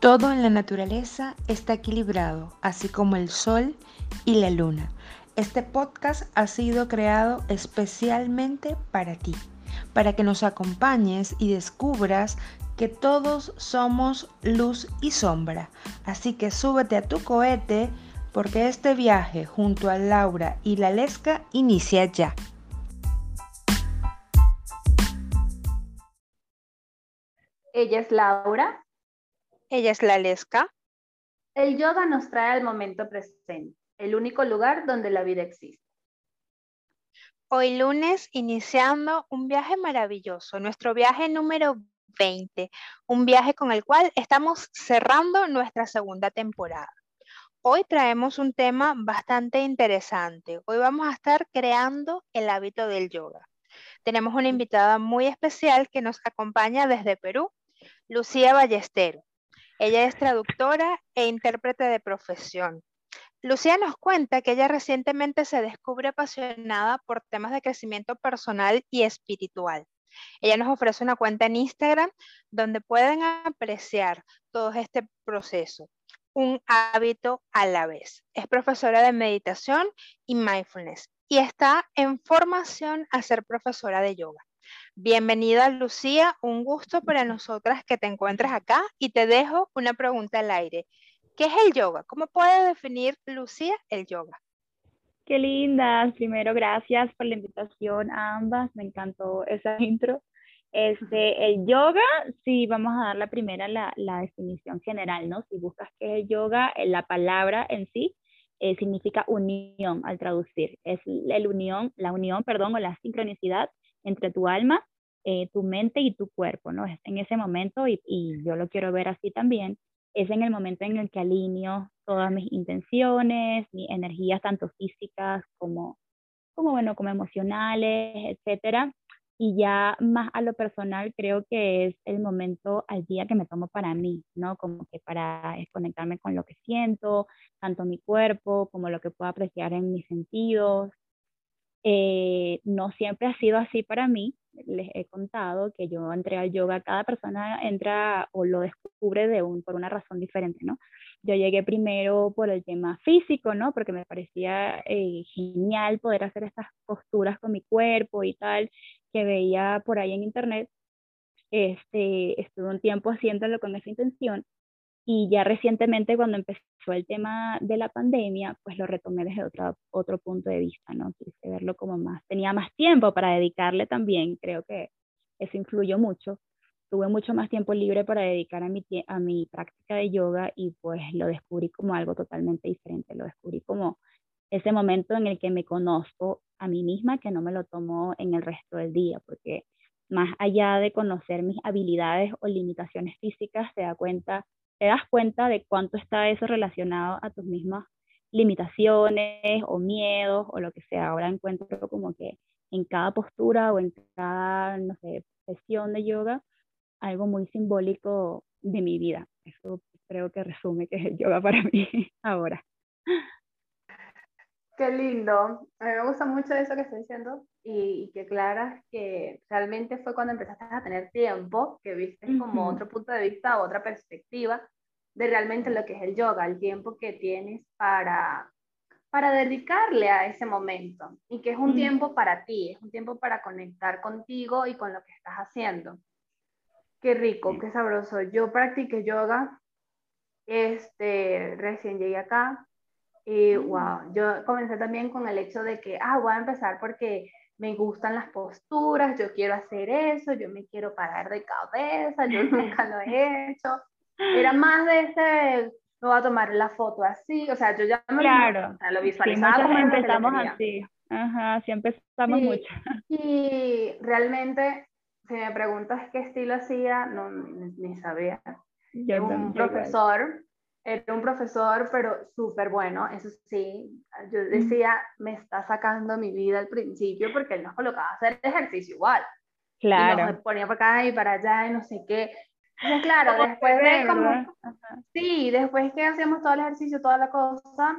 Todo en la naturaleza está equilibrado, así como el sol y la luna. Este podcast ha sido creado especialmente para ti, para que nos acompañes y descubras que todos somos luz y sombra. Así que súbete a tu cohete porque este viaje junto a Laura y la Lesca inicia ya. Ella es Laura. Ella es la Lesca. El yoga nos trae al momento presente, el único lugar donde la vida existe. Hoy lunes iniciando un viaje maravilloso, nuestro viaje número 20, un viaje con el cual estamos cerrando nuestra segunda temporada. Hoy traemos un tema bastante interesante. Hoy vamos a estar creando el hábito del yoga. Tenemos una invitada muy especial que nos acompaña desde Perú, Lucía Ballestero. Ella es traductora e intérprete de profesión. Lucía nos cuenta que ella recientemente se descubre apasionada por temas de crecimiento personal y espiritual. Ella nos ofrece una cuenta en Instagram donde pueden apreciar todo este proceso, un hábito a la vez. Es profesora de meditación y mindfulness y está en formación a ser profesora de yoga. Bienvenida Lucía, un gusto para nosotras que te encuentres acá y te dejo una pregunta al aire. ¿Qué es el yoga? ¿Cómo puede definir Lucía el yoga? Qué lindas. Primero, gracias por la invitación a ambas. Me encantó esa intro. Este, el yoga, sí, vamos a dar la primera, la, la definición general, ¿no? Si buscas qué es el yoga, eh, la palabra en sí eh, significa unión al traducir. Es el unión, la unión, perdón, o la sincronicidad entre tu alma, eh, tu mente y tu cuerpo, ¿no? Es en ese momento, y, yo lo quiero ver así también, es en el momento en el que alineo todas mis intenciones, mis energías, tanto físicas como, como, bueno, como emocionales, etcétera. Y ya más a lo personal, creo que es el momento al día que me tomo para mí, ¿no? Como que para conectarme con lo que siento, tanto mi cuerpo como lo que puedo apreciar en mis sentidos, eh, no siempre ha sido así para mí. Les he contado que yo entré al yoga, cada persona entra o lo descubre de un, por una razón diferente, ¿no? Yo llegué primero por el tema físico, ¿no? Porque me parecía eh, genial poder hacer estas posturas con mi cuerpo y tal, que veía por ahí en internet. Este, estuve un tiempo haciéndolo con esa intención y ya recientemente cuando empezó el tema de la pandemia, pues lo retomé desde otro, otro punto de vista, ¿no? Quise verlo como más, tenía más tiempo para dedicarle también, creo que eso influyó mucho. Tuve mucho más tiempo libre para dedicar a mi, a mi práctica de yoga y pues lo descubrí como algo totalmente diferente, lo descubrí como ese momento en el que me conozco a mí misma que no me lo tomo en el resto del día, porque más allá de conocer mis habilidades o limitaciones físicas, se da cuenta te das cuenta de cuánto está eso relacionado a tus mismas limitaciones o miedos o lo que sea. Ahora encuentro como que en cada postura o en cada, no sé, sesión de yoga, algo muy simbólico de mi vida. Eso creo que resume que es el yoga para mí ahora. Qué lindo. A mí me gusta mucho eso que estás diciendo y, y que claras que realmente fue cuando empezaste a tener tiempo, que viste como otro punto de vista, otra perspectiva de realmente lo que es el yoga, el tiempo que tienes para, para dedicarle a ese momento y que es un tiempo para ti, es un tiempo para conectar contigo y con lo que estás haciendo. Qué rico, qué sabroso. Yo practiqué yoga, este, recién llegué acá y wow, yo comencé también con el hecho de que, ah, voy a empezar porque me gustan las posturas, yo quiero hacer eso, yo me quiero parar de cabeza, yo nunca lo he hecho. Era más de ese, me voy a tomar la foto así, o sea, yo ya me claro. lo, visualizaba. Sí, empezamos así, ajá, sí empezamos mucho. Y realmente, si me preguntas qué estilo hacía, no, ni, sabía. Yo un profesor, era un profesor, pero súper bueno, eso sí. Yo decía, me está sacando mi vida al principio porque él nos colocaba a hacer ejercicio igual. Claro. Y nos ponía para acá y para allá y no sé qué claro, después de como, sí, después que hacíamos todo el ejercicio, toda la cosa,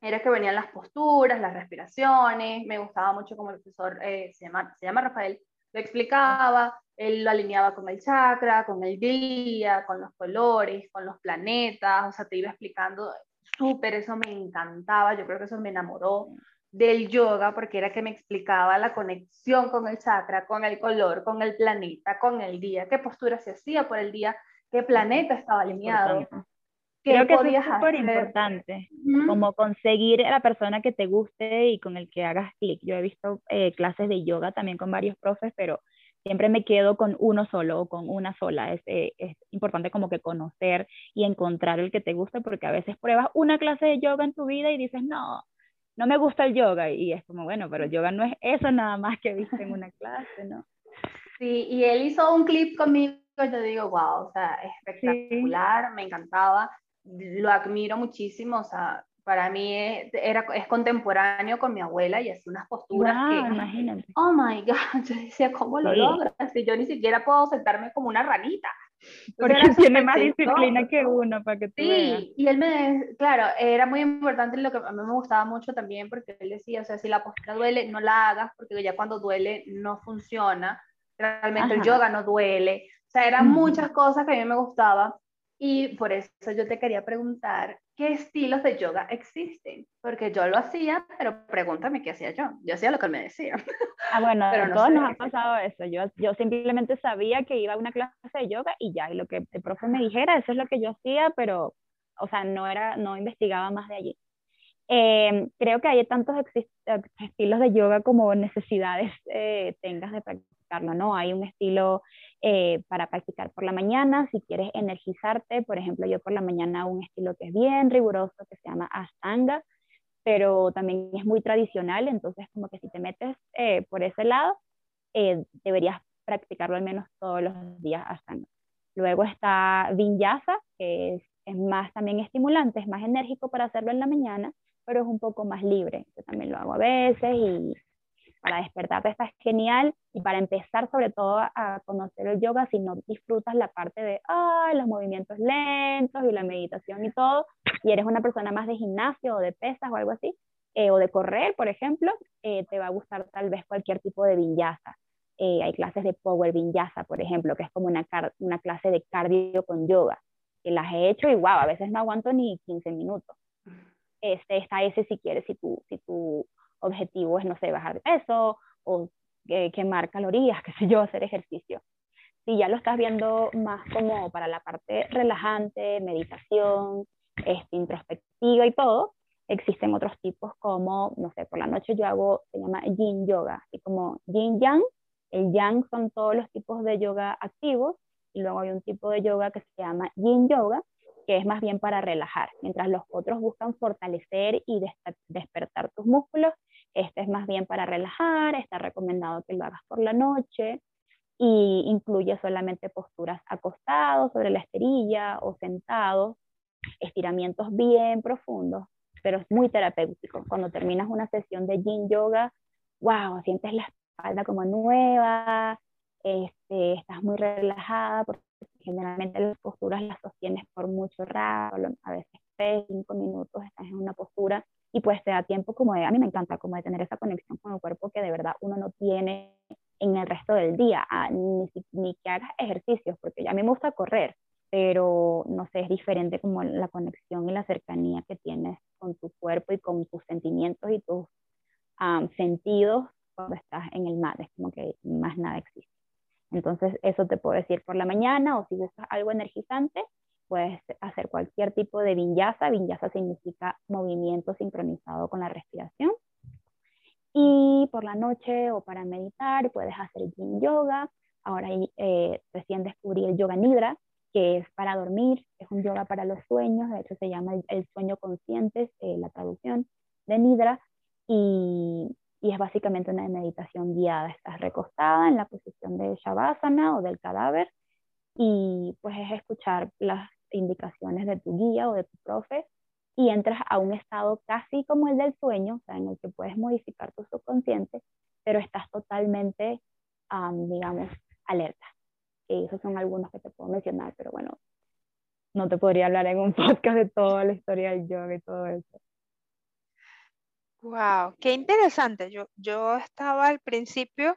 era que venían las posturas, las respiraciones, me gustaba mucho como el profesor, eh, se, llama, se llama Rafael, lo explicaba, él lo alineaba con el chakra, con el día, con los colores, con los planetas, o sea, te iba explicando súper, eso me encantaba, yo creo que eso me enamoró del yoga porque era que me explicaba la conexión con el chakra, con el color, con el planeta, con el día, qué postura se hacía por el día, qué planeta estaba alineado. Creo que es súper importante, como conseguir a la persona que te guste y con el que hagas clic. Yo he visto eh, clases de yoga también con varios profes, pero siempre me quedo con uno solo o con una sola. Es, eh, es importante como que conocer y encontrar el que te guste, porque a veces pruebas una clase de yoga en tu vida y dices, no, no me gusta el yoga. Y es como, bueno, pero yoga no es eso nada más que viste en una clase, ¿no? Sí, y él hizo un clip conmigo, yo digo, wow, o sea, espectacular, me encantaba, lo admiro muchísimo, o sea, para mí es, era, es contemporáneo con mi abuela y hace unas posturas que, imagínate. oh my God, yo decía, ¿cómo lo logras? Si yo ni siquiera puedo sentarme como una ranita. Porque tiene más disciplina que uno para que tú Sí, y él me, claro, era muy importante lo que a mí me gustaba mucho también porque él decía, o sea, si la postura duele, no la hagas porque ya cuando duele no funciona. Realmente el yoga no duele. O sea, eran muchas cosas que a mí me gustaban y por eso yo te quería preguntar, ¿qué estilos de yoga existen? Porque yo lo hacía, pero pregúntame qué hacía yo. Yo hacía lo que él me decía. Ah, bueno, pero no todos nos ha pasado eso. Yo, yo simplemente sabía que iba a una clase de yoga y ya, y lo que el profe me dijera, eso es lo que yo hacía, pero, o sea, no, era, no investigaba más de allí. Eh, creo que hay tantos estilos de yoga como necesidades eh, tengas de practicarlo, ¿no? Hay un estilo eh, para practicar por la mañana, si quieres energizarte, por ejemplo, yo por la mañana un estilo que es bien riguroso, que se llama Ashtanga, pero también es muy tradicional, entonces como que si te metes eh, por ese lado, eh, deberías practicarlo al menos todos los días Ashtanga. Luego está Vinyasa, que es, es más también estimulante, es más enérgico para hacerlo en la mañana, pero es un poco más libre. Yo también lo hago a veces y para despertarte está genial y para empezar sobre todo a conocer el yoga, si no disfrutas la parte de ay, los movimientos lentos y la meditación y todo, y eres una persona más de gimnasio o de pesas o algo así, eh, o de correr, por ejemplo, eh, te va a gustar tal vez cualquier tipo de vinyasa. Eh, hay clases de power vinyasa, por ejemplo, que es como una, una clase de cardio con yoga, que las he hecho y wow, a veces no aguanto ni 15 minutos. Este, está ese si quieres, si tú, si tú objetivo es, no sé, bajar de peso o quemar calorías, qué sé yo, hacer ejercicio. Si ya lo estás viendo más como para la parte relajante, meditación, este, introspectiva y todo, existen otros tipos como, no sé, por la noche yo hago, se llama yin yoga, así como yin yang. El yang son todos los tipos de yoga activos y luego hay un tipo de yoga que se llama yin yoga, que es más bien para relajar, mientras los otros buscan fortalecer y despertar tus músculos, este es más bien para relajar, está recomendado que lo hagas por la noche y incluye solamente posturas acostados sobre la esterilla o sentados, estiramientos bien profundos, pero es muy terapéutico. Cuando terminas una sesión de yin yoga, wow, sientes la espalda como nueva, este, estás muy relajada, porque generalmente las posturas las sostienes por mucho rato, a veces 3, 5 minutos estás en una postura y pues te da tiempo como de, a mí me encanta como de tener esa conexión con el cuerpo que de verdad uno no tiene en el resto del día, ah, ni, ni que hagas ejercicios, porque a mí me gusta correr, pero no sé, es diferente como la conexión y la cercanía que tienes con tu cuerpo y con tus sentimientos y tus sentidos cuando estás en el mat, es como que más nada existe. Entonces, eso te puedo decir por la mañana o si buscas algo energizante, puedes hacer cualquier tipo de vinyasa. Vinyasa significa movimiento sincronizado con la respiración. Y por la noche o para meditar puedes hacer yin yoga. Ahora eh, recién descubrí el yoga nidra, que es para dormir, es un yoga para los sueños, de hecho se llama el, sueño consciente, eh, la traducción de nidra, y, y, es básicamente una meditación guiada. Estás recostada en la posición de shavasana o del cadáver, y pues es escuchar las indicaciones de tu guía o de tu profe y entras a un estado casi como el del sueño, o sea, en el que puedes modificar tu subconsciente, pero estás totalmente, digamos, alerta. Y esos son algunos que te puedo mencionar, pero bueno, no te podría hablar en un podcast de toda la historia del yoga y todo eso. Wow, qué interesante. Yo, yo estaba al principio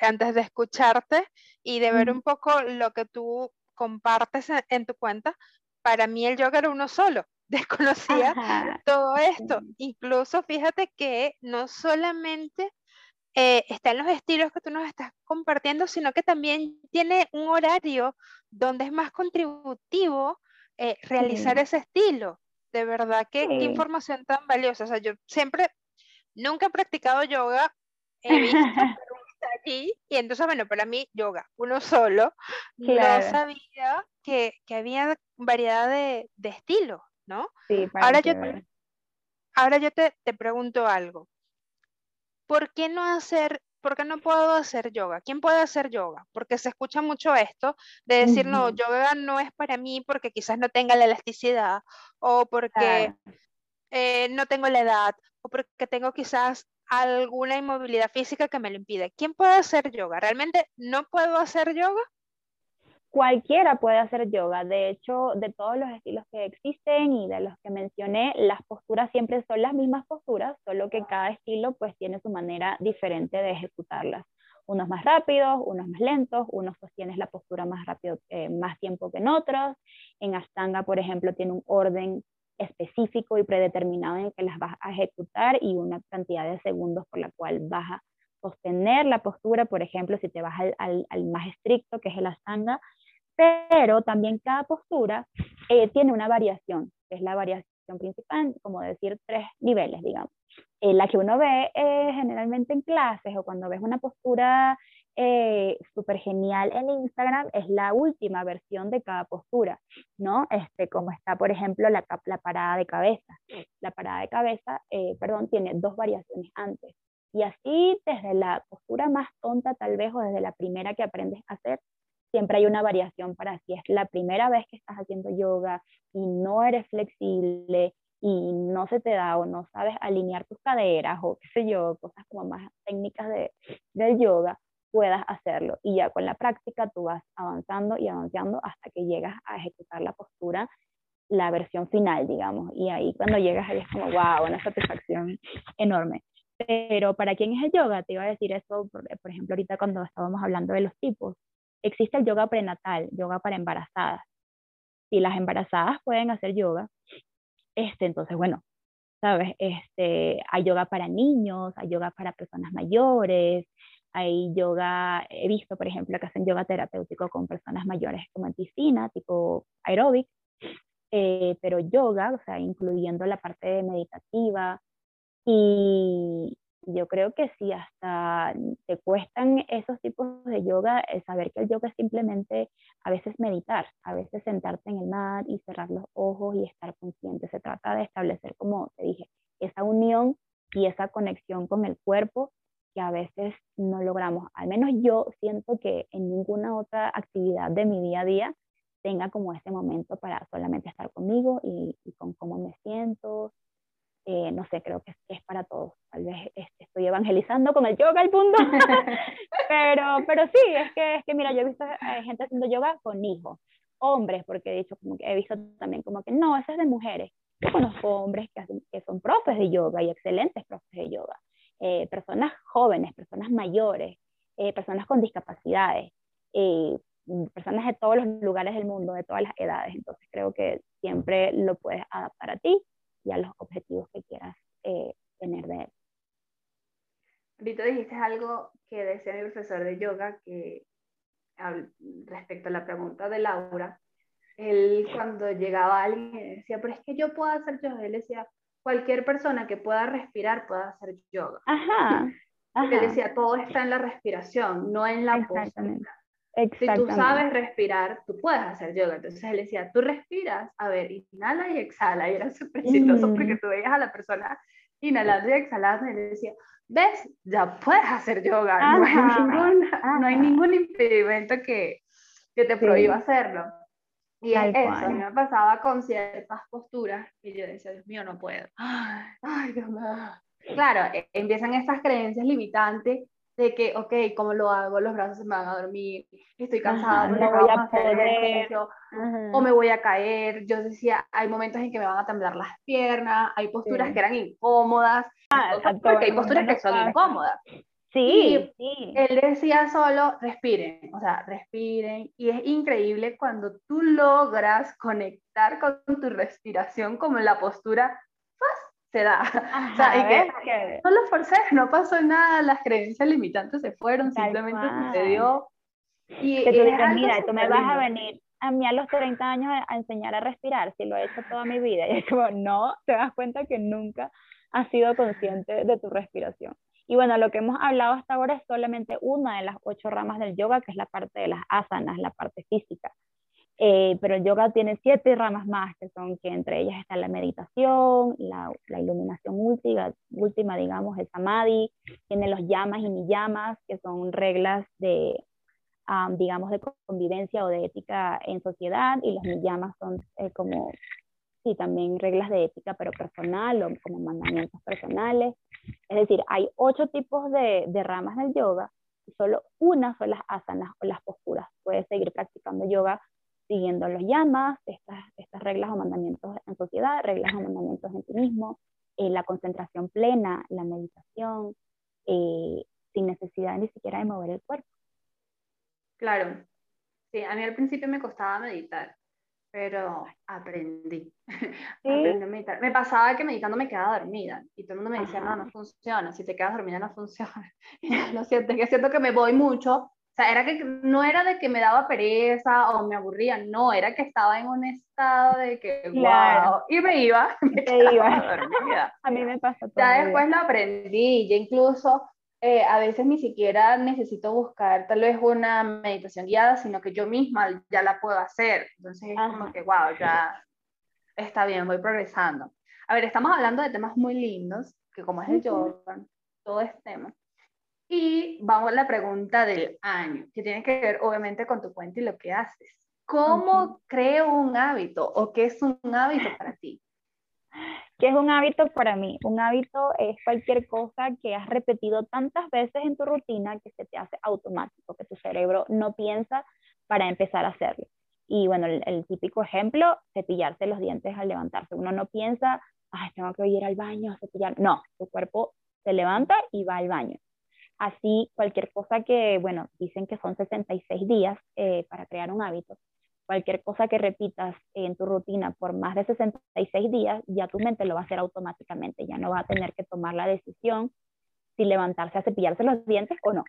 antes de escucharte y de ver un poco lo que tú compartes en, tu cuenta, para mí el yoga era uno solo. Desconocía todo esto. Incluso fíjate que no solamente eh, está en los estilos que tú nos estás compartiendo, sino que también tiene un horario donde es más contributivo eh, realizar ese estilo. De verdad, que, qué información tan valiosa. O sea, yo siempre, nunca he practicado yoga, he visto, allí, y entonces, bueno, para mí, yoga, uno solo, no sabía que, que, había variedad de, de estilos, ¿no? Sí, ahora, yo, ahora yo te, te pregunto algo. ¿por qué no hacer, por qué no puedo hacer yoga? ¿Quién puede hacer yoga? Porque se escucha mucho esto de decir, no, yoga no es para mí porque quizás no tenga la elasticidad o porque eh, no tengo la edad o porque tengo quizás alguna inmovilidad física que me lo impide. ¿Quién puede hacer yoga? ¿Realmente no puedo hacer yoga? Cualquiera puede hacer yoga. De hecho, de todos los estilos que existen y de los que mencioné, las posturas siempre son las mismas posturas, solo que cada estilo pues tiene su manera diferente de ejecutarlas. Unos más rápidos, unos más lentos, unos sostienes la postura más rápido, eh, más tiempo que en otros. En Ashtanga, por ejemplo, tiene un orden específico y predeterminado en que las vas a ejecutar y una cantidad de segundos por la cual vas a sostener la postura, por ejemplo, si te vas al, al más estricto, que es el Ashtanga, pero también cada postura eh, tiene una variación, que es la variación principal, como decir tres niveles, digamos. Eh, la que uno ve eh, generalmente en clases o cuando ves una postura súper genial en Instagram es la última versión de cada postura, ¿no? Este, como está, por ejemplo, la, parada de cabeza. La parada de cabeza, perdón, tiene dos variaciones antes. Y así, desde la postura más tonta tal vez o desde la primera que aprendes a hacer, siempre hay una variación para si es la primera vez que estás haciendo yoga y no eres flexible y no se te da o no sabes alinear tus caderas o qué sé yo, cosas como más técnicas de, del yoga, puedas hacerlo. Y ya con la práctica tú vas avanzando y avanzando hasta que llegas a ejecutar la postura, la versión final, digamos. Y ahí cuando llegas ahí es como, wow, una satisfacción enorme. Pero para quién es el yoga, te iba a decir eso, por, por ejemplo, ahorita cuando estábamos hablando de los tipos existe el yoga prenatal, yoga para embarazadas. Si las embarazadas pueden hacer yoga, este, entonces, bueno, ¿sabes? Este, hay yoga para niños, hay yoga para personas mayores, hay yoga, he visto, por ejemplo, que hacen yoga terapéutico con personas mayores como en piscina, tipo aeróbic, eh, pero yoga, o sea, incluyendo la parte meditativa y, yo creo que si hasta te cuestan esos tipos de yoga, es saber que el yoga es simplemente a veces meditar, a veces sentarte en el mat y cerrar los ojos y estar consciente. Se trata de establecer, como te dije, esa unión y esa conexión con el cuerpo que a veces no logramos. Al menos yo siento que en ninguna otra actividad de mi día a día tenga como ese momento para solamente estar conmigo y, y con cómo me siento, eh, no sé, creo que es, para todos. Tal vez estoy evangelizando con el yoga al punto, pero, pero sí, es que, es que mira, yo he visto eh, gente haciendo yoga con hijos, hombres, porque he dicho como que he visto también como que no, eso es de mujeres. Yo conozco hombres que, que son profes de yoga y excelentes profes de yoga, eh, personas jóvenes, personas mayores, personas con discapacidades, personas de todos los lugares del mundo, de todas las edades. Entonces creo que siempre lo puedes adaptar a ti y a los objetivos que quieras eh, tener de él. Ahorita dijiste algo que decía mi profesor de yoga, que respecto a la pregunta de Laura, él cuando llegaba alguien decía, pero es que yo puedo hacer yoga, él decía, cualquier persona que pueda respirar puede hacer yoga. Ajá. Él decía, todo está en la respiración, no en la postura. Si tú sabes respirar, tú puedes hacer yoga. Entonces él decía, tú respiras, a ver, inhala y exhala. Y era súper chistoso porque mm. tú veías a la persona inhalando y exhalando y le decía, ves, ya puedes hacer yoga. No hay, ningún, no hay, ningún, impedimento que, que te prohíba hacerlo. Y eso, mí me pasaba con ciertas posturas y yo decía, Dios mío, no puedo. Ay, Dios mío. Claro, e, empiezan estas creencias limitantes de que, ok, ¿cómo lo hago? Los brazos se me van a dormir, estoy cansada, no voy a poder, o me voy a caer. Yo decía, hay momentos en que me van a temblar las piernas, hay posturas que eran incómodas, ah, porque hay posturas que son incómodas. Sí, sí. Él decía solo, respiren, o sea, respiren. Y es increíble cuando tú logras conectar con tu respiración como en la postura, ¡faz! se da. o sea, y que, no lo forcé, no pasó nada, las creencias limitantes se fueron, simplemente sucedió. Y que tú dices, mira, tú me vas a venir a mí a los 30 años a, enseñar a respirar, si lo he hecho toda mi vida. Y es como, no, te das cuenta que nunca has sido consciente de tu respiración. Y bueno, lo que hemos hablado hasta ahora es solamente una de las ocho ramas del yoga, que es la parte de las asanas, la parte física. Eh, pero el yoga tiene siete ramas más, que son que entre ellas está la meditación, la, iluminación última, digamos, el samadhi, tiene los yamas y niyamas, que son reglas de, digamos, de convivencia o de ética en sociedad, y los niyamas son eh, como, sí, también reglas de ética, pero personal o como mandamientos personales. Es decir, hay ocho tipos de, de ramas del yoga, y solo una son las asanas o las posturas. Puedes seguir practicando yoga siguiendo los yamas, estas, estas reglas o mandamientos en sociedad, reglas o mandamientos en ti mismo, eh, la concentración plena, la meditación, eh, sin necesidad ni siquiera de mover el cuerpo. Claro, sí, a mí al principio me costaba meditar, pero aprendí. aprendí a meditar. Me pasaba que meditando me quedaba dormida y todo el mundo me decía, no, no funciona, si te quedas dormida no funciona. lo siento, es que siento que me voy mucho. O sea, era que no era de que me daba pereza o me aburría, no, era que estaba en un estado de que, wow, y me iba, me iba. dormida. A mí me todo. Ya después lo aprendí, ya incluso eh, a veces ni siquiera necesito buscar tal vez una meditación guiada, sino que yo misma ya la puedo hacer. Entonces es como que, wow, ya está bien, voy progresando. A ver, estamos hablando de temas muy lindos, que como es el yoga, todo es tema. Y vamos a la pregunta del año, que tiene que ver obviamente con tu cuenta y lo que haces. ¿Cómo creo un hábito o qué es un hábito para ti? ¿Qué es un hábito para mí? Un hábito es cualquier cosa que has repetido tantas veces en tu rutina que se te hace automático, que tu cerebro no piensa para empezar a hacerlo. Y bueno, el, típico ejemplo, cepillarse los dientes al levantarse. Uno no piensa, ay, tengo que ir al baño a cepillar. No, tu cuerpo se levanta y va al baño. Así, cualquier cosa que, bueno, dicen que son 66 días eh, para crear un hábito cualquier cosa que repitas en tu rutina por más de 66 días, ya tu mente lo va a hacer automáticamente, ya no va a tener que tomar la decisión si levantarse a cepillarse los dientes o no.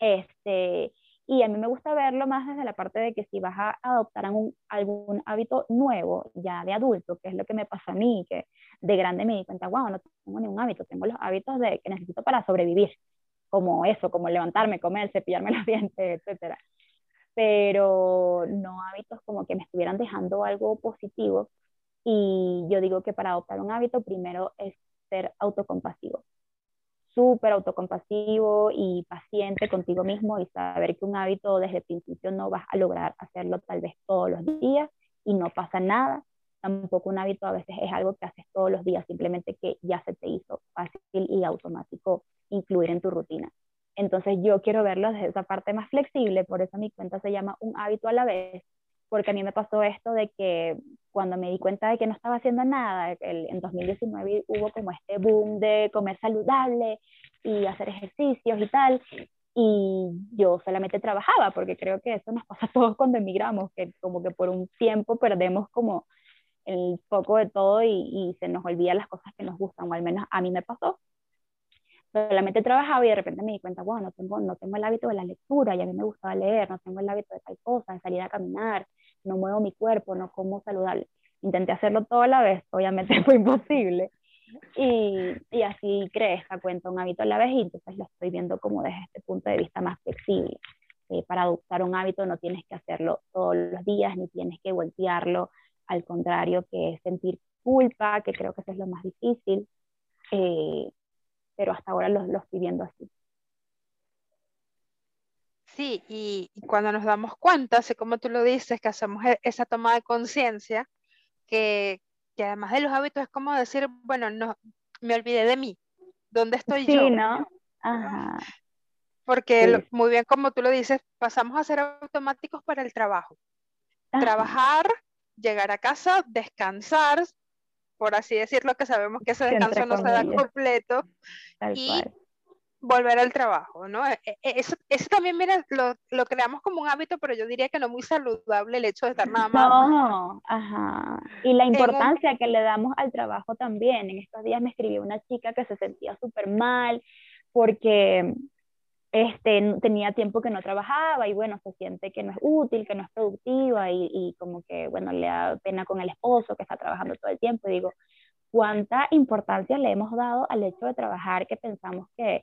Este, y a mí me gusta verlo más desde la parte de que si vas a adoptar algún, hábito nuevo, ya de adulto, que es lo que me pasa a mí, que de grande me di cuenta, wow, no tengo ningún hábito, tengo los hábitos de, que necesito para sobrevivir, como eso, como levantarme, comer, cepillarme los dientes, etcétera pero no hábitos como que me estuvieran dejando algo positivo. Y yo digo que para adoptar un hábito primero es ser autocompasivo, súper autocompasivo y paciente contigo mismo y saber que un hábito desde el principio no vas a lograr hacerlo tal vez todos los días y no pasa nada. Tampoco un hábito a veces es algo que haces todos los días, simplemente que ya se te hizo fácil y automático incluir en tu rutina. Entonces yo quiero verlo desde esa parte más flexible, por eso mi cuenta se llama Un hábito a la vez, porque a mí me pasó esto de que cuando me di cuenta de que no estaba haciendo nada, en 2019 hubo como este boom de comer saludable y hacer ejercicios y tal, y yo solamente trabajaba, porque creo que eso nos pasa a todos cuando emigramos, que como que por un tiempo perdemos como el foco de todo y, y se nos olvidan las cosas que nos gustan, o al menos a mí me pasó, solamente trabajaba y de repente me di cuenta, bueno, no tengo, no tengo el hábito de la lectura, y a mí me gustaba leer, no tengo el hábito de tal cosa, de salir a caminar, no muevo mi cuerpo, no como saludable. Intenté hacerlo todo a la vez, obviamente fue imposible. Y, y así creé esta cuenta, un hábito a la vez, y entonces lo estoy viendo como desde este punto de vista más flexible. Eh, para adoptar un hábito no tienes que hacerlo todos los días, ni tienes que voltearlo, al contrario, que sentir culpa, que creo que eso es lo más difícil. Eh, pero hasta ahora los, los estoy viendo así. Sí, y, cuando nos damos cuenta, así como tú lo dices, que hacemos e, esa toma de conciencia, que, que, además de los hábitos es como decir, bueno, no, me olvidé de mí, ¿dónde estoy sí, yo? ¿no? Ajá. Porque muy bien como tú lo dices, pasamos a ser automáticos para el trabajo. Trabajar, llegar a casa, descansar, por así decirlo, que sabemos que ese descanso no se da completo. y volver al trabajo, ¿no? E, e, eso, eso también, mira, lo, lo, creamos como un hábito, pero yo diría que no muy saludable el hecho de estar nada más. No, ajá. Y la importancia que le damos al trabajo también. En estos días me escribió una chica que se sentía súper mal porque este, tenía tiempo que no trabajaba y bueno, se siente que no es útil, que no es productiva y, y como que, bueno, le da pena con el esposo que está trabajando todo el tiempo. Y digo, ¿cuánta importancia le hemos dado al hecho de trabajar que pensamos que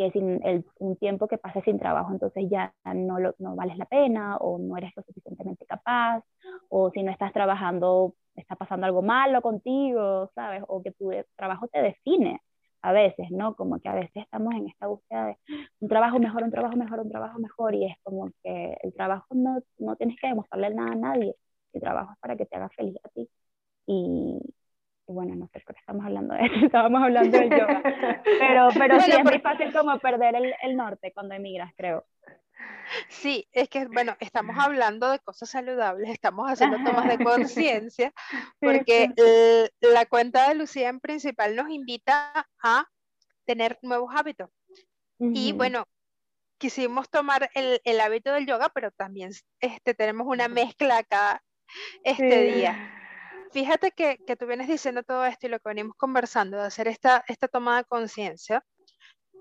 que sin el, un tiempo que pases sin trabajo, entonces ya no, lo, no vales la pena o no eres lo suficientemente capaz, o si no estás trabajando, está pasando algo malo contigo, ¿sabes? O que tu trabajo te define a veces, ¿no? Como que a veces estamos en esta búsqueda de un trabajo mejor, un trabajo mejor, un trabajo mejor, y es como que el trabajo no, no tienes que demostrarle nada a nadie, el trabajo es para que te haga feliz a ti. Y, bueno, no sé por qué estamos hablando de eso, estábamos hablando de yoga, pero, pero sí es muy fácil como perder el, el, norte cuando emigras, creo. Sí, es que, bueno, estamos hablando de cosas saludables, estamos haciendo tomas de conciencia, porque la cuenta de Lucía en principal nos invita a tener nuevos hábitos. Y bueno, quisimos tomar el, el, hábito del yoga, pero también este, tenemos una mezcla acá este día. Fíjate que, que, tú vienes diciendo todo esto y lo que venimos conversando, de hacer esta, esta toma de conciencia.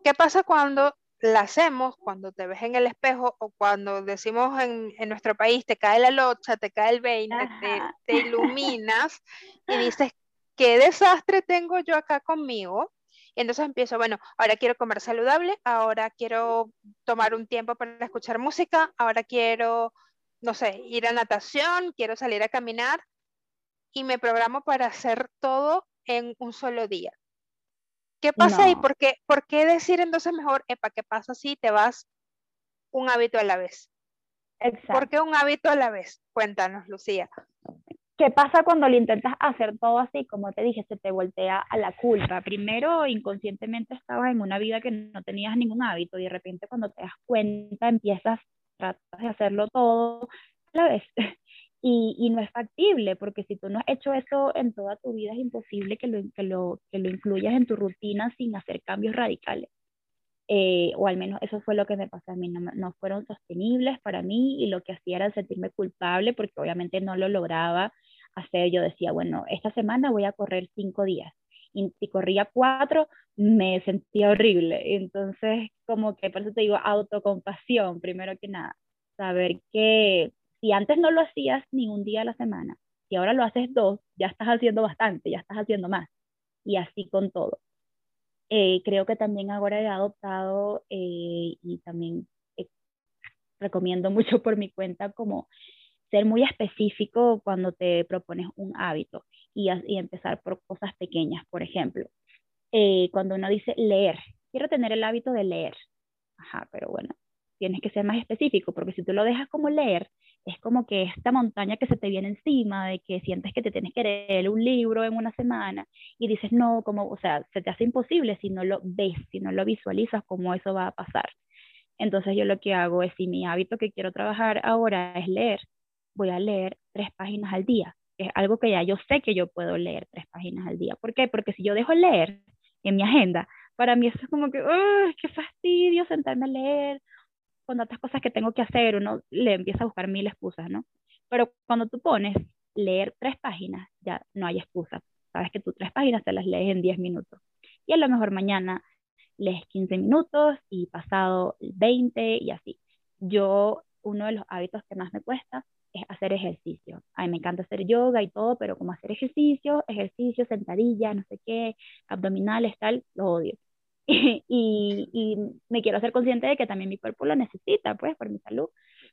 ¿Qué pasa cuando la hacemos, cuando te ves en el espejo o cuando decimos en, en nuestro país, te cae la locha, te cae el 20, te, te, iluminas y dices, ¿qué desastre tengo yo acá conmigo? Y entonces empiezo, bueno, ahora quiero comer saludable, ahora quiero tomar un tiempo para escuchar música, ahora quiero, no sé, ir a natación, quiero salir a caminar, y me programo para hacer todo en un solo día. ¿Qué pasa ahí? ¿Por qué, ¿Por qué decir entonces mejor, epa, qué pasa si te vas un hábito a la vez? Exacto. ¿Por qué un hábito a la vez? Cuéntanos, Lucía. ¿Qué pasa cuando lo intentas hacer todo así? Como te dije, se te voltea a la culpa. Primero, inconscientemente estabas en una vida que no tenías ningún hábito y de repente cuando te das cuenta empiezas, tratas de hacerlo todo a la vez. Y, y, no es factible, porque si tú no has hecho eso en toda tu vida, es imposible que lo, que lo, que lo incluyas en tu rutina sin hacer cambios radicales. Eh, o al menos eso fue lo que me pasó a mí, no, no, fueron sostenibles para mí y lo que hacía era sentirme culpable porque obviamente no lo lograba hacer. Yo decía, bueno, esta semana voy a correr cinco días y si corría cuatro me sentía horrible. Entonces, como que por eso te digo, autocompasión, primero que nada, saber que si antes no lo hacías ni un día a la semana, y ahora lo haces dos, ya estás haciendo bastante, ya estás haciendo más. Y así con todo. Eh, creo que también ahora he adoptado eh, y también eh, recomiendo mucho por mi cuenta como ser muy específico cuando te propones un hábito y, y empezar por cosas pequeñas. Por ejemplo, cuando uno dice leer, quiero tener el hábito de leer. Ajá, pero bueno, tienes que ser más específico porque si tú lo dejas como leer, es como que esta montaña que se te viene encima, de que sientes que te tienes que leer un libro en una semana y dices, no, como, o sea, se te hace imposible si no lo ves, si no lo visualizas, cómo eso va a pasar. Entonces yo lo que hago es, si mi hábito que quiero trabajar ahora es leer, voy a leer tres páginas al día. Es algo que ya yo sé que yo puedo leer tres páginas al día. ¿Por qué? Porque si yo dejo leer en mi agenda, para mí eso es como que, ¡ay, qué fastidio sentarme a leer! Con tantas cosas que tengo que hacer, uno le empieza a buscar mil excusas, ¿no? Pero cuando tú pones leer tres páginas, ya no hay excusa. Sabes que tú tres páginas te las lees en 10 minutos. Y a lo mejor mañana lees 15 minutos y pasado 20 y así. Yo, uno de los hábitos que más me cuesta es hacer ejercicio. A mí me encanta hacer yoga y todo, pero como hacer ejercicio, ejercicio, sentadilla, no sé qué, abdominales, tal, lo odio. y, y, me quiero ser consciente de que también mi cuerpo lo necesita, pues, por mi salud.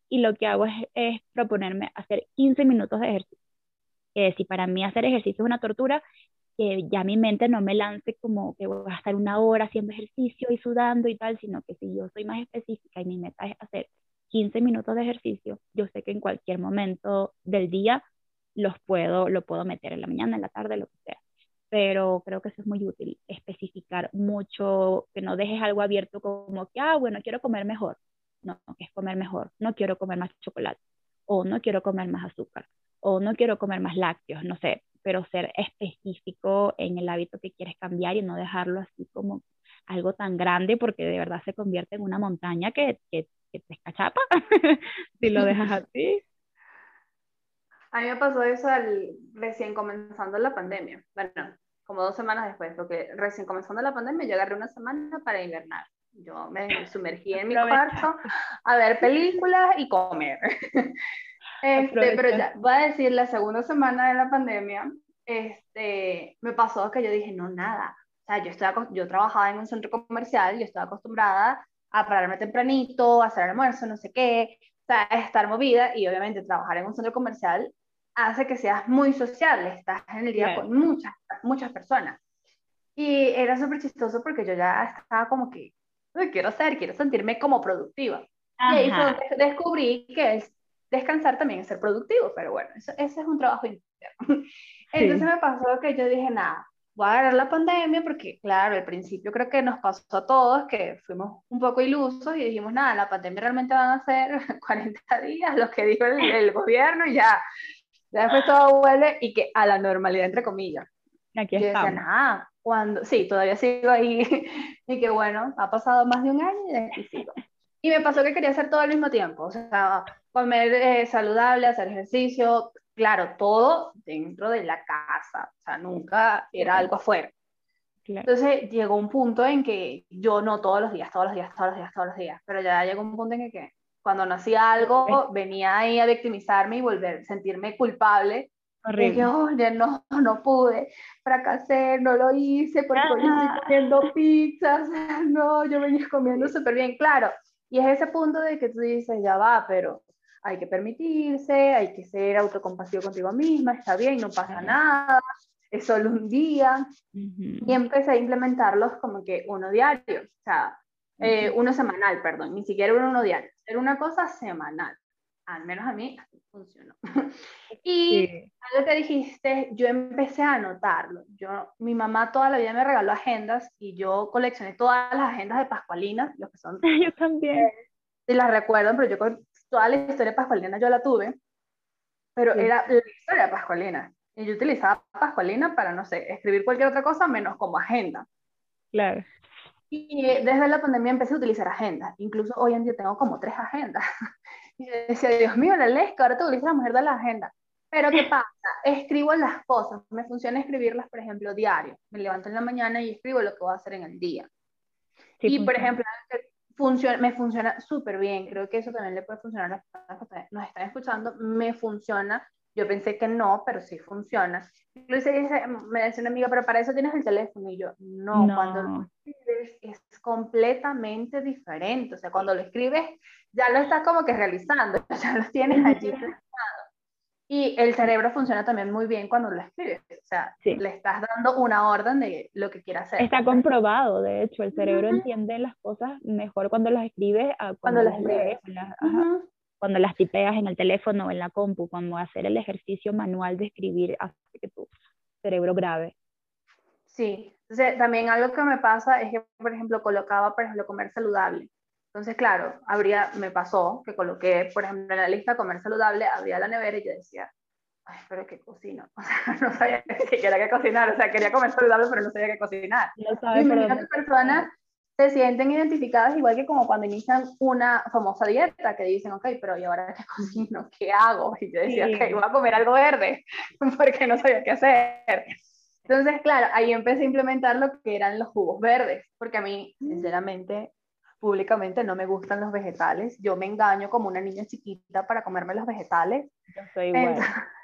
Y lo que hago es, proponerme hacer 15 minutos de ejercicio. Eh, si para mí hacer ejercicio es una tortura, que ya mi mente no me lance como que voy a estar una hora haciendo ejercicio y sudando y tal, sino que si yo soy más específica y mi meta es hacer 15 minutos de ejercicio, yo sé que en cualquier momento del día los puedo, lo puedo meter en la mañana, en la tarde, lo que sea pero creo que eso es muy útil, especificar mucho, que no dejes algo abierto como que, ah, bueno, quiero comer mejor. No, que es comer mejor, no quiero comer más chocolate, o no quiero comer más azúcar, o no quiero comer más lácteos, no sé, pero ser específico en el hábito que quieres cambiar y no dejarlo así como algo tan grande porque de verdad se convierte en una montaña que, que, que te escachapa si lo dejas así. A mí me pasó eso al recién comenzando la pandemia. Bueno, como dos semanas después, porque recién comenzando la pandemia yo agarré una semana para invernar. Yo me sumergí en mi cuarto a ver películas y comer. Este, pero ya, voy a decir, la segunda semana de la pandemia, este, me pasó que yo dije, no, nada. O sea, yo, estoy, yo trabajaba en un centro comercial, yo estaba acostumbrada a pararme tempranito, a hacer almuerzo, no sé qué, sea, estar movida y obviamente trabajar en un centro comercial hace que seas muy sociable, estás en el día con muchas, muchas personas. Y era súper chistoso porque yo ya estaba como que, quiero ser, quiero sentirme como productiva. Y ahí fue descubrí que es descansar también es ser productivo, pero bueno, eso, ese es un trabajo interno. Entonces me pasó que yo dije, nada, voy a agarrar la pandemia porque, claro, al principio creo que nos pasó a todos que fuimos un poco ilusos y dijimos, nada, la pandemia realmente van a ser 40 días, lo que dijo el, gobierno y ya, ya después todo vuelve y que a la normalidad, entre comillas. Aquí está. Decía, nada, cuando, sí, todavía sigo ahí y que bueno, ha pasado más de un año y aquí sigo. Y me pasó que quería hacer todo al mismo tiempo, o sea, comer eh, saludable, hacer ejercicio, claro, todo dentro de la casa, o sea, nunca era algo afuera. Entonces llegó un punto en que yo no todos los días, todos los días, todos los días, todos los días, pero ya llegó un punto en que, cuando no hacía algo venía ahí a victimizarme y volver, sentirme culpable. Horrible. oye, no, no pude, fracasé, no lo hice porque hoy estoy comiendo pizzas, no, yo venía comiendo súper bien, claro. Y es ese punto de que tú dices, ya va, pero hay que permitirse, hay que ser autocompasivo contigo misma, está bien, no pasa nada, es solo un día. Y empecé a implementarlos como que uno diario, o sea, eh, uno semanal, perdón, ni siquiera uno diario, era una cosa semanal. Al menos a mí funcionó. y algo que dijiste, yo empecé a anotarlo. Yo, mi mamá toda la vida me regaló agendas y yo coleccioné todas las agendas de Pascualina, los que son... Yo también. y las recuerdo, pero yo toda la historia pascualina yo la tuve, pero era la historia pascualina. Y yo utilizaba pascualina para, no sé, escribir cualquier otra cosa menos como agenda. Claro. Y desde la pandemia empecé a utilizar agendas. Incluso hoy en día tengo como tres agendas. Y decía, Dios mío, la lesca, ahora te utilizas la mujer de la agenda. Pero ¿qué pasa? Escribo las cosas. Me funciona escribirlas, por ejemplo, diario. Me levanto en la mañana y escribo lo que voy a hacer en el día. y, por ejemplo, funciona, me funciona súper bien. Creo que eso también le puede funcionar a las personas que nos están escuchando. Me funciona. Yo pensé que no, pero sí funciona. Incluso me decía una amiga, pero para eso tienes el teléfono. Y yo, no, cuando lo escribes es completamente diferente. O sea, cuando lo escribes, ya lo estás como que realizando, ya lo tienes allí y el cerebro funciona también muy bien cuando lo escribes, o sea, le estás dando una orden de lo que quiere hacer. Está comprobado, de hecho, el cerebro entiende las cosas mejor cuando las escribes a cuando, las lees, cuando las tipeas en el teléfono o en la compu, cuando hacer el ejercicio manual de escribir hace que tu cerebro grave. Sí, entonces también algo que me pasa es que, por ejemplo, colocaba, por ejemplo, comer saludable. Entonces, claro, habría, me pasó que coloqué, por ejemplo, en la lista comer saludable, abría la nevera y yo decía, ay, pero qué cocino. O sea, no sabía ni siquiera qué cocinar. O sea, quería comer saludable, pero no sabía qué cocinar. No y muchas personas se sienten identificadas igual que como cuando inician una famosa dieta, que dicen, ok, pero ¿y ahora qué cocino? ¿Qué hago? Y yo decía, ok, voy a comer algo verde, porque no sabía qué hacer. Entonces, claro, ahí empecé a implementar lo que eran los jugos verdes, porque a mí, sinceramente, públicamente no me gustan los vegetales. Yo me engaño como una niña chiquita para comerme los vegetales. Yo soy igual.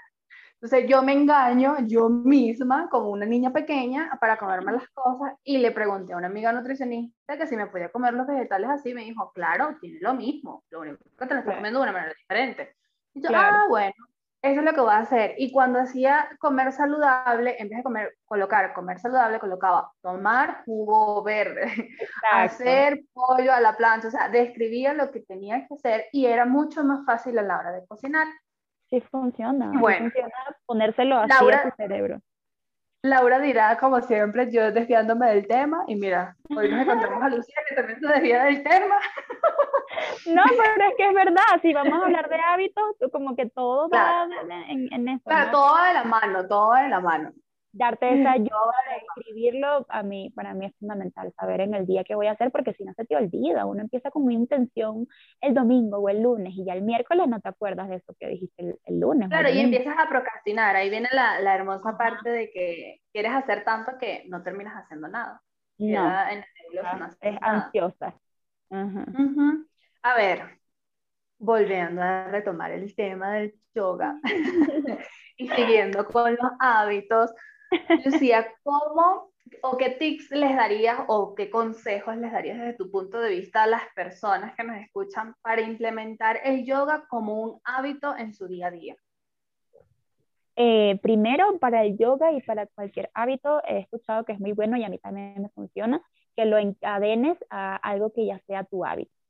Entonces yo me engaño yo misma como una niña pequeña para comerme las cosas y le pregunté a una amiga nutricionista que si me podía comer los vegetales así, me dijo, claro, tiene lo mismo, lo único que te lo estás comiendo de una manera diferente. Y yo, ah, bueno, eso es lo que voy a hacer. Y cuando hacía comer saludable, en vez de comer, colocar comer saludable, colocaba tomar jugo verde, hacer pollo a la plancha, o sea, describía lo que tenía que hacer y era mucho más fácil a la hora de cocinar. Sí funciona. Bueno, funciona ponérselo así a tu cerebro. Laura dirá, como siempre, yo desviándome del tema, y mira, hoy nos encontramos a Lucía, que también se desvía del tema. No, pero es que es verdad, si vamos a hablar de hábitos, como que todo va en, en eso. Claro, todo va de la mano, todo va de la mano. darte esa ayuda de escribirlo, a mí, para mí es fundamental saber en el día qué voy a hacer, porque si no se te olvida, uno empieza con una intención el domingo o el lunes y ya el miércoles no te acuerdas de eso que dijiste el, lunes. Claro, y empiezas a procrastinar, ahí viene la, la hermosa parte de que quieres hacer tanto que no terminas haciendo nada. No, es ansiosa. A ver, volviendo a retomar el tema del yoga y siguiendo con los hábitos, Lucía, ¿cómo o qué tips les darías o qué consejos les darías desde tu punto de vista a las personas que nos escuchan para implementar el yoga como un hábito en su día a día? Eh, primero, para el yoga y para cualquier hábito, he escuchado que es muy bueno y a mí también me funciona, que lo encadenes a algo que ya sea tu hábito.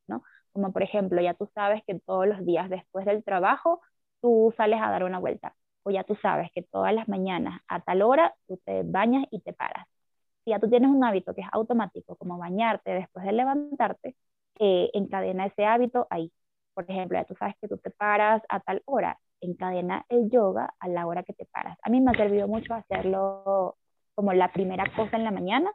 Como por ejemplo, ya tú sabes que todos los días después del trabajo tú sales a dar una vuelta, o ya tú sabes que todas las mañanas a tal hora tú te bañas y te paras. Si ya tú tienes un hábito que es automático, como bañarte después de levantarte, eh, encadena ese hábito ahí. Por ejemplo, ya tú sabes que tú te paras a tal hora, encadena el yoga a la hora que te paras. A mí me ha servido mucho hacerlo como la primera cosa en la mañana.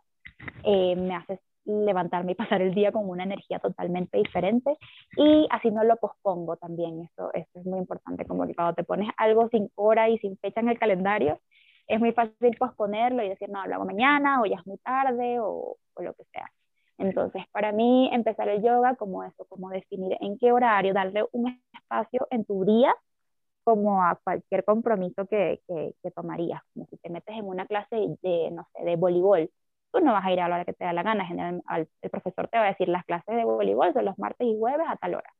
Eh, me hace levantarme y pasar el día con una energía totalmente diferente y así no lo pospongo también, eso, eso es muy importante, como que cuando te pones algo sin hora y sin fecha en el calendario, es muy fácil posponerlo y decir, no, lo hago mañana o ya es muy tarde o, o lo que sea. Entonces, para mí, empezar el yoga como eso, como definir en qué horario, darle un espacio en tu día como a cualquier compromiso que, que, que tomarías, como si te metes en una clase de, no sé, de voleibol, no vas a ir a la hora que te da la gana, general, el profesor te va a decir las clases de voleibol son los martes y jueves a tal hora.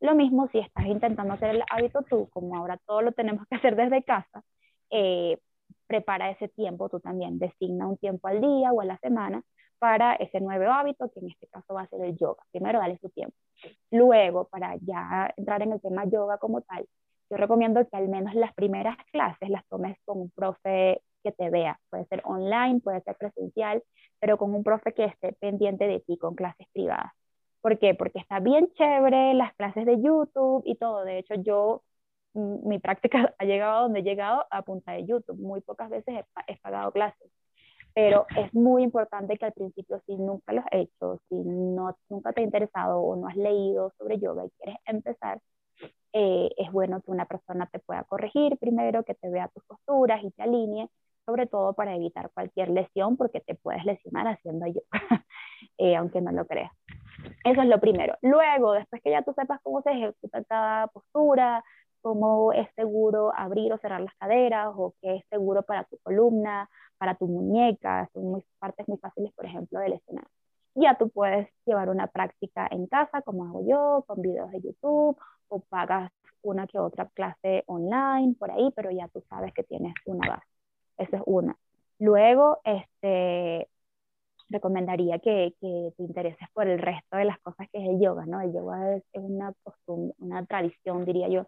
Lo mismo si estás intentando hacer el hábito tú, como ahora todo lo tenemos que hacer desde casa, eh, prepara ese tiempo tú también, designa un tiempo al día o a la semana para ese nuevo hábito, que en este caso va a ser el yoga. Primero, dale su tiempo. Luego, para ya entrar en el tema yoga como tal, yo recomiendo que al menos las primeras clases las tomes con un profe que te vea. Puede ser online, puede ser presencial, pero con un profe que esté pendiente de ti, con clases privadas. ¿Por qué? Porque está bien chévere las clases de YouTube y todo. De hecho, yo, mm, mi práctica ha llegado a donde he llegado a punta de YouTube. Muy pocas veces he, pagado clases. Pero es muy importante que al principio, si nunca lo has hecho, si no, nunca te ha interesado o no has leído sobre yoga y quieres empezar, eh, es bueno que una persona te pueda corregir primero, que te vea tus posturas y te alinee, sobre todo para evitar cualquier lesión, porque te puedes lesionar haciendo yoga, eh, aunque no lo creas. Eso es lo primero. Luego, después que ya tú sepas cómo se ejecuta cada postura, cómo es seguro abrir o cerrar las caderas, o qué es seguro para tu columna, para tu muñeca, son muy, partes muy fáciles, por ejemplo, de lesionar ya tú puedes llevar una práctica en casa, como hago yo, con videos de YouTube, o pagas una que otra clase online por ahí, pero ya tú sabes que tienes una base. Esa es una. Luego, este, recomendaría que, que, te intereses por el resto de las cosas que es el yoga, ¿no? El yoga es, una costumbre, una tradición, diría yo,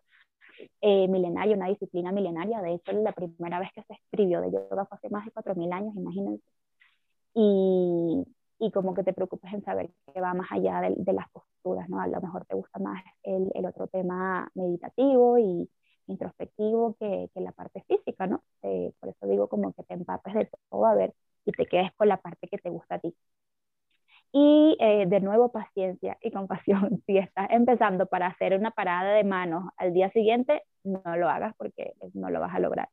eh, milenaria, una disciplina milenaria. De hecho, la primera vez que se escribió de yoga fue hace más de 4.000 años, imagínense. Y y como que te preocupes en saber que va más allá de, de, las posturas, ¿no? A lo mejor te gusta más el, el otro tema meditativo y introspectivo que, que la parte física, ¿no? Eh, por eso digo como que te empapes de todo a ver y te quedes con la parte que te gusta a ti. Y eh, de nuevo, paciencia y compasión. Si estás empezando para hacer una parada de manos al día siguiente, no lo hagas porque no lo vas a lograr.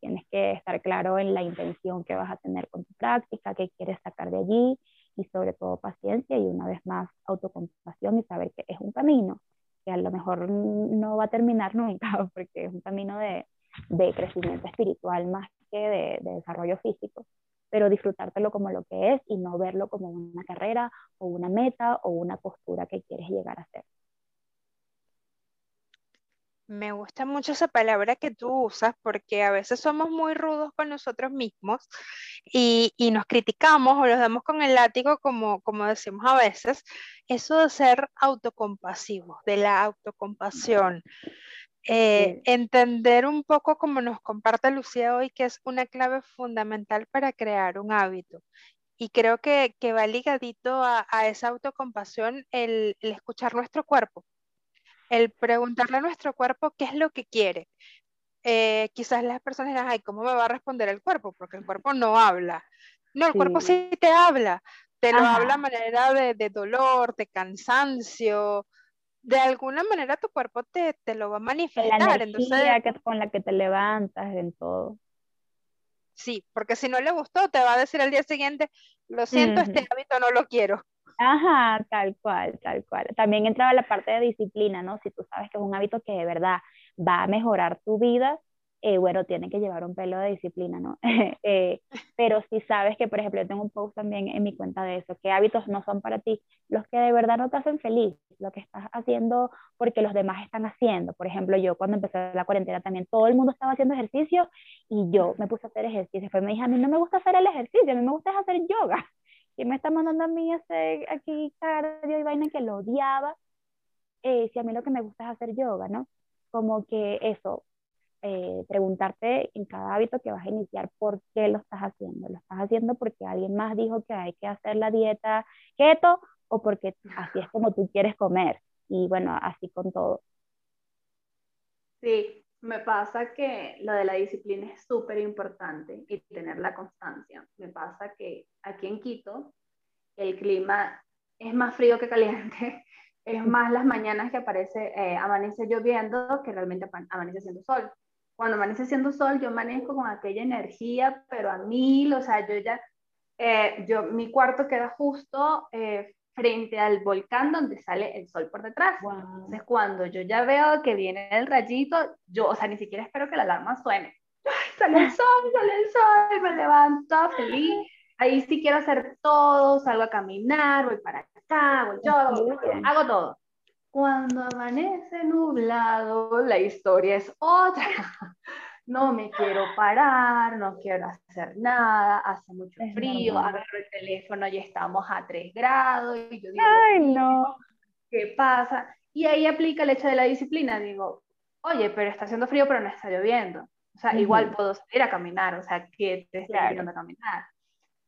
Tienes que estar claro en la intención que vas a tener con tu práctica, qué quieres sacar de allí y sobre todo paciencia y una vez más autocompasión y saber que es un camino que a lo mejor no va a terminar nunca porque es un camino de, de crecimiento espiritual más que de, de desarrollo físico pero disfrutártelo como lo que es y no verlo como una carrera o una meta o una postura que quieres llegar a ser. Me gusta mucho esa palabra que tú usas porque a veces somos muy rudos con nosotros mismos y, nos criticamos o los damos con el látigo, como, como decimos a veces. Eso de ser autocompasivos, de la autocompasión. Eh, entender un poco como nos comparte Lucía hoy, que es una clave fundamental para crear un hábito. Y creo que, va ligadito a, esa autocompasión el escuchar nuestro cuerpo el preguntarle a nuestro cuerpo qué es lo que quiere. eh, quizás las personas dirán, ay, ¿cómo me va a responder el cuerpo? Porque el cuerpo no habla. No, el cuerpo sí te habla. Te lo habla de manera de, dolor, de cansancio. De alguna manera tu cuerpo te, lo va a manifestar. La energía que, con la que te levantas, en todo. Sí, porque si no le gustó, te va a decir al día siguiente, lo siento, este hábito no lo quiero. Ajá, tal cual, tal cual. También entraba la parte de disciplina, ¿no? Si tú sabes que es un hábito que de verdad va a mejorar tu vida, eh, bueno, tiene que llevar un pelo de disciplina, ¿no? Eh, pero si sabes que, por ejemplo, yo tengo un post también en mi cuenta de eso, que hábitos no son para ti, los que de verdad no te hacen feliz, lo que estás haciendo porque los demás están haciendo. Por ejemplo, yo cuando empecé la cuarentena también todo el mundo estaba haciendo ejercicio y yo me puse a hacer ejercicio. Después me dije, a mí no me gusta hacer el ejercicio, a mí me gusta hacer yoga. Y me está mandando a mí ese aquí cardio y vaina que lo odiaba. Eh, si a mí lo que me gusta es hacer yoga, ¿no? Como que eso, eh, preguntarte en cada hábito que vas a iniciar por qué lo estás haciendo. ¿Lo estás haciendo porque alguien más dijo que hay que hacer la dieta keto o porque así es como tú quieres comer? Y bueno, así con todo. Sí, me pasa que lo de la disciplina es súper importante y tener la constancia. Me pasa que aquí en Quito el clima es más frío que caliente. Es más las mañanas que aparece, eh, amanece lloviendo que realmente amanece haciendo sol cuando amanece siendo sol, yo amanezco con aquella energía, pero a mil, o sea, yo ya, eh, yo, mi cuarto queda justo eh, frente al volcán donde sale el sol por detrás. Entonces, cuando yo ya veo que viene el rayito, yo, o sea, ni siquiera espero que la alarma suene. sale el sol, sale el sol, me levanto feliz. Ahí sí quiero hacer todo, salgo a caminar, voy para acá, voy yo, hago todo. Cuando amanece nublado, la historia es otra. No me quiero parar, no quiero hacer nada, hace mucho frío, agarro el teléfono y estamos a 3 grados y yo digo, Ay, no. ¿qué pasa? Y ahí aplica el hecho de la disciplina, digo, oye, pero está haciendo frío, pero no está lloviendo. O sea, igual puedo salir a caminar, o sea, que te estoy a caminar.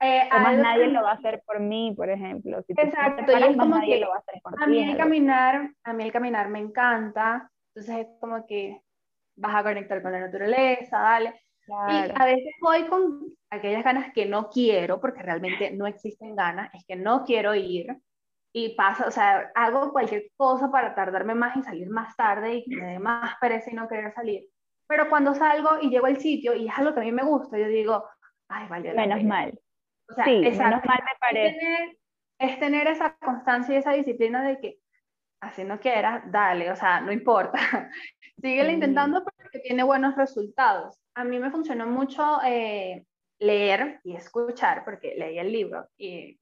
Eh, más nadie lo va a hacer por mí, por ejemplo. Si exacto, y es como que lo va a, hacer por a mí el caminar, a mí el caminar me encanta, entonces es como que vas a conectar con la naturaleza, dale. Y a veces voy con aquellas ganas que no quiero, porque realmente no existen ganas, es que no quiero ir, y pasa, o sea, hago cualquier cosa para tardarme más y salir más tarde y que me dé más pereza y no querer salir. Pero cuando salgo y llego al sitio y es algo que a mí me gusta, yo digo, ay, vale. Menos mal. O sea, sí, menos mal me parece. Es tener, esa constancia y esa disciplina de que así no quieras, dale, o sea, no importa. Síguelo intentando porque tiene buenos resultados. A mí me funcionó mucho eh, leer y escuchar, porque leí el libro y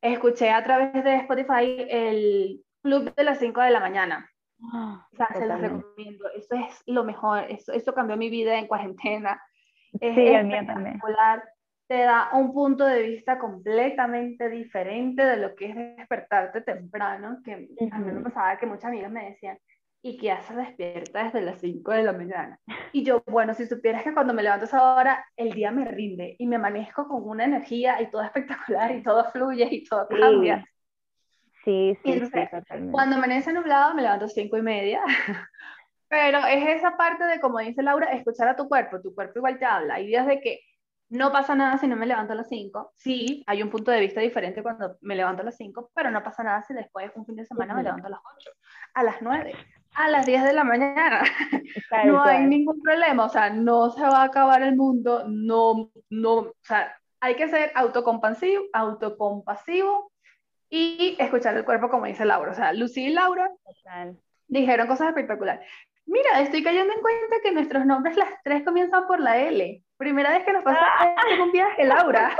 escuché a través de Spotify el Club de las 5 de la mañana. Ah, o sea, se los recomiendo. Eso es lo mejor. Eso, eso cambió mi vida en cuarentena. Es sí, el mío también te da un punto de vista completamente diferente de lo que es despertarte temprano, que a mí me pasaba que muchas amigas me decían, ¿y qué haces despierta desde las 5 de la mañana? Y yo, bueno, si supieras que cuando me levanto a esa hora, el día me rinde y me manejo con una energía y todo espectacular y todo fluye y todo cambia. Sí, sí, Cuando amanece nublado, me levanto a 5 y media. Pero es esa parte de, como dice Laura, escuchar a tu cuerpo. Tu cuerpo igual te habla. Hay días de que no pasa nada si no me levanto a las 5. Sí, hay un punto de vista diferente cuando me levanto a las 5, pero no pasa nada si después un fin de semana me levanto a las 8, a las 9, a las 10 de la mañana. no hay ningún problema, o sea, no se va a acabar el mundo, no, no, o sea, hay que ser autocompasivo, autocompasivo y escuchar el cuerpo como dice Laura. O sea, Lucy y Laura dijeron cosas espectaculares. Mira, estoy cayendo en cuenta que nuestros nombres las tres comienzan por la L. Primera vez que nos pasa en un viaje, Laura.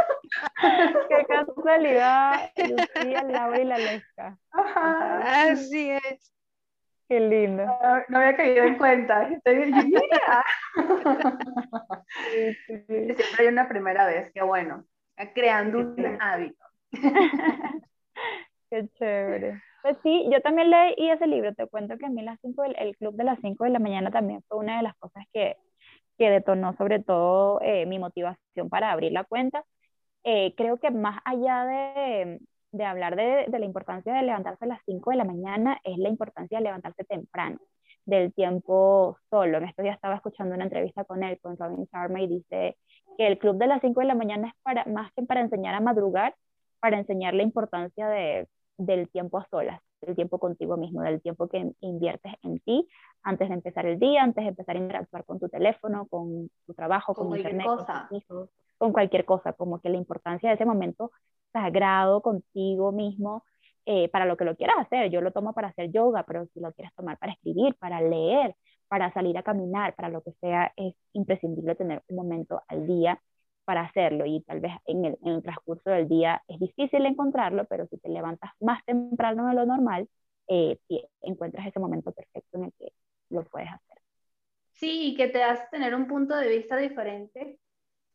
Qué casualidad. Lucía, Laura y la Lesca. Así es. Qué lindo. No, había caído en cuenta. Estoy, mira. Siempre hay una primera vez, qué bueno. Creando un hábito. Qué chévere. Pues sí, yo también leí ese libro. Te cuento que a mí las cinco, el, club de las 5 de la mañana también fue una de las cosas que, que detonó sobre todo eh, mi motivación para abrir la cuenta. Eh, creo que más allá de, de hablar de, de, la importancia de levantarse a las 5 de la mañana, es la importancia de levantarse temprano. del tiempo solo. En estos días estaba escuchando una entrevista con él, con Robin Sharma, y dice que el club de las 5 de la mañana es para, más que para enseñar a madrugar, para enseñar la importancia de, del tiempo a solas, del tiempo contigo mismo, del tiempo que inviertes en ti antes de empezar el día, antes de empezar a interactuar con tu teléfono, con tu trabajo, con, internet, con tus hijos, con cualquier cosa, como que la importancia de ese momento sagrado contigo mismo eh, para lo que lo quieras hacer. Yo lo tomo para hacer yoga, pero si lo quieres tomar para escribir, para leer, para salir a caminar, para lo que sea, es imprescindible tener un momento al día para hacerlo y tal vez en el, en el transcurso del día es difícil encontrarlo, pero si te levantas más temprano de lo normal, eh, encuentras ese momento perfecto en el que lo puedes hacer. Sí, y que te hace tener un punto de vista diferente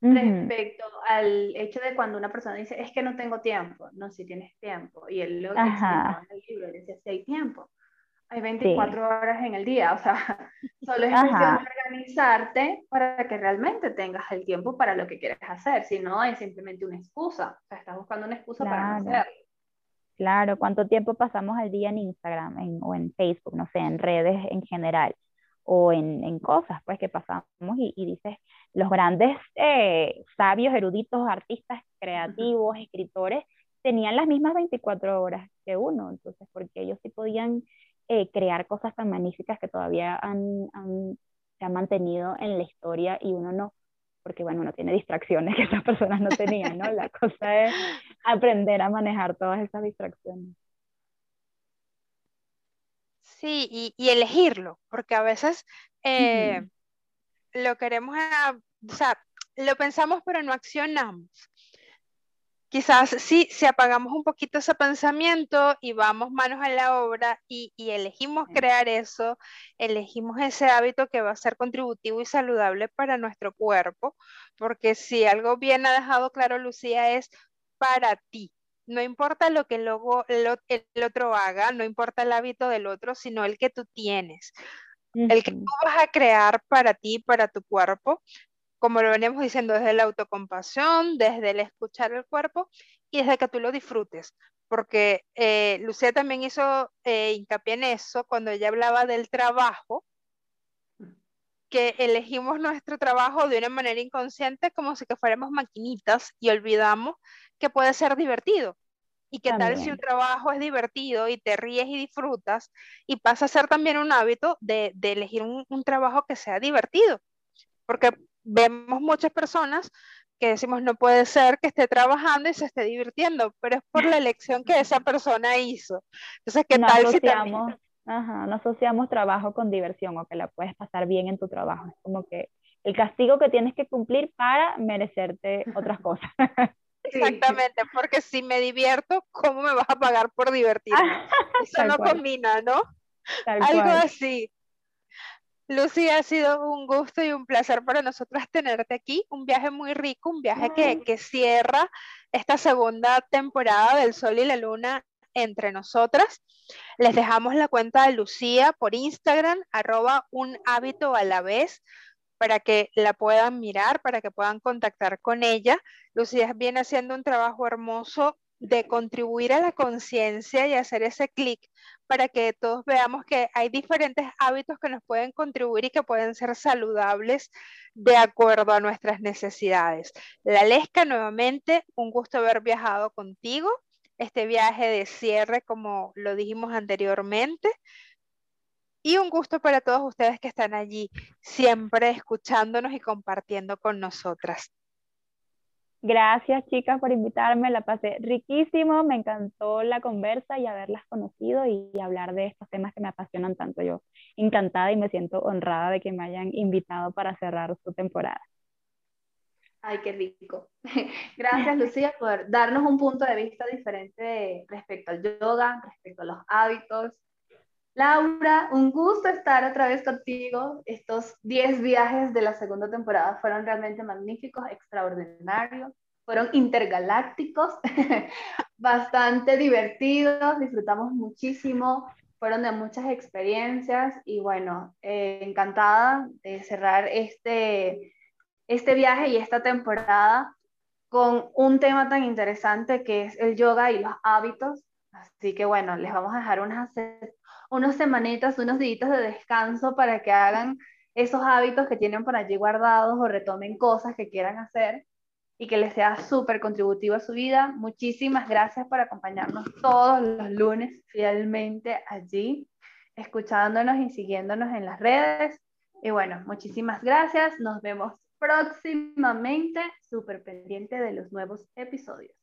respecto al hecho de cuando una persona dice, es que no tengo tiempo, no, si tienes tiempo, y él lo que en el libro decía, si hay tiempo, hay 24 horas en el día, o sea, solo es cuestión de organizarte para que realmente tengas el tiempo para lo que quieres hacer, si no es simplemente una excusa, o sea, estás buscando una excusa para no hacerlo. Claro, ¿cuánto tiempo pasamos al día en Instagram o en Facebook, no sé, en redes en general? o en, en, cosas pues que pasamos y, y dices, los grandes eh, sabios, eruditos, artistas, creativos, escritores, tenían las mismas 24 horas que uno, entonces porque ellos sí podían eh, crear cosas tan magníficas que todavía han, han, se han mantenido en la historia y uno no, porque bueno, uno tiene distracciones que esas personas no tenían, ¿no? La cosa es aprender a manejar todas esas distracciones. Sí, y, elegirlo, porque a veces eh, lo queremos, o sea, lo pensamos pero no accionamos. Quizás sí, si apagamos un poquito ese pensamiento y vamos manos a la obra y, elegimos crear eso, elegimos ese hábito que va a ser contributivo y saludable para nuestro cuerpo, porque si algo bien ha dejado claro Lucía es para ti, no importa lo que luego el, otro haga, no importa el hábito del otro, sino el que tú tienes, el que tú vas a crear para ti, para tu cuerpo, como lo veníamos diciendo, desde la autocompasión, desde el escuchar el cuerpo y desde que tú lo disfrutes. Porque eh, Lucía también hizo eh, hincapié en eso cuando ella hablaba del trabajo, que elegimos nuestro trabajo de una manera inconsciente como si que fuéramos maquinitas y olvidamos que puede ser divertido. ¿Y qué tal si un trabajo es divertido y te ríes y disfrutas y pasa a ser también un hábito de, elegir un, trabajo que sea divertido? Porque vemos muchas personas que decimos no puede ser que esté trabajando y se esté divirtiendo, pero es por la elección que esa persona hizo. Entonces, ¿qué tal si también... Ajá, no asociamos trabajo con diversión o que la puedes pasar bien en tu trabajo. Es como que el castigo que tienes que cumplir para merecerte otras cosas. Exactamente, porque si me divierto, ¿cómo me vas a pagar por divertirme? Eso no combina, ¿no? Algo así. Lucy, ha sido un gusto y un placer para nosotras tenerte aquí. Un viaje muy rico, un viaje que, que cierra esta segunda temporada del Sol y la Luna entre nosotras. Les dejamos la cuenta de Lucía por Instagram, arroba un hábito a la vez para que la puedan mirar, para que puedan contactar con ella. Lucía viene haciendo un trabajo hermoso de contribuir a la conciencia y hacer ese clic para que todos veamos que hay diferentes hábitos que nos pueden contribuir y que pueden ser saludables de acuerdo a nuestras necesidades. La Lesca, nuevamente, un gusto haber viajado contigo. Este viaje de cierre, como lo dijimos anteriormente, y un gusto para todos ustedes que están allí, siempre escuchándonos y compartiendo con nosotras. Gracias chicas por invitarme, la pasé riquísimo, me encantó la conversa y haberlas conocido y, hablar de estos temas que me apasionan tanto. Yo encantada y me siento honrada de que me hayan invitado para cerrar su temporada. Ay, qué rico. Gracias Lucía por darnos un punto de vista diferente respecto al yoga, respecto a los hábitos, Laura, un gusto estar otra vez contigo. Estos 10 viajes de la segunda temporada fueron realmente magníficos, extraordinarios, fueron intergalácticos, bastante divertidos, disfrutamos muchísimo, fueron de muchas experiencias y bueno, eh, encantada de cerrar este, este viaje y esta temporada con un tema tan interesante que es el yoga y los hábitos. Así que bueno, les vamos a dejar unas unos semanitas, unos días de descanso para que hagan esos hábitos que tienen por allí guardados o retomen cosas que quieran hacer y que les sea súper contributivo a su vida. Muchísimas gracias por acompañarnos todos los lunes fielmente allí, escuchándonos y siguiéndonos en las redes. Y bueno, muchísimas gracias. Nos vemos próximamente, súper pendiente de los nuevos episodios.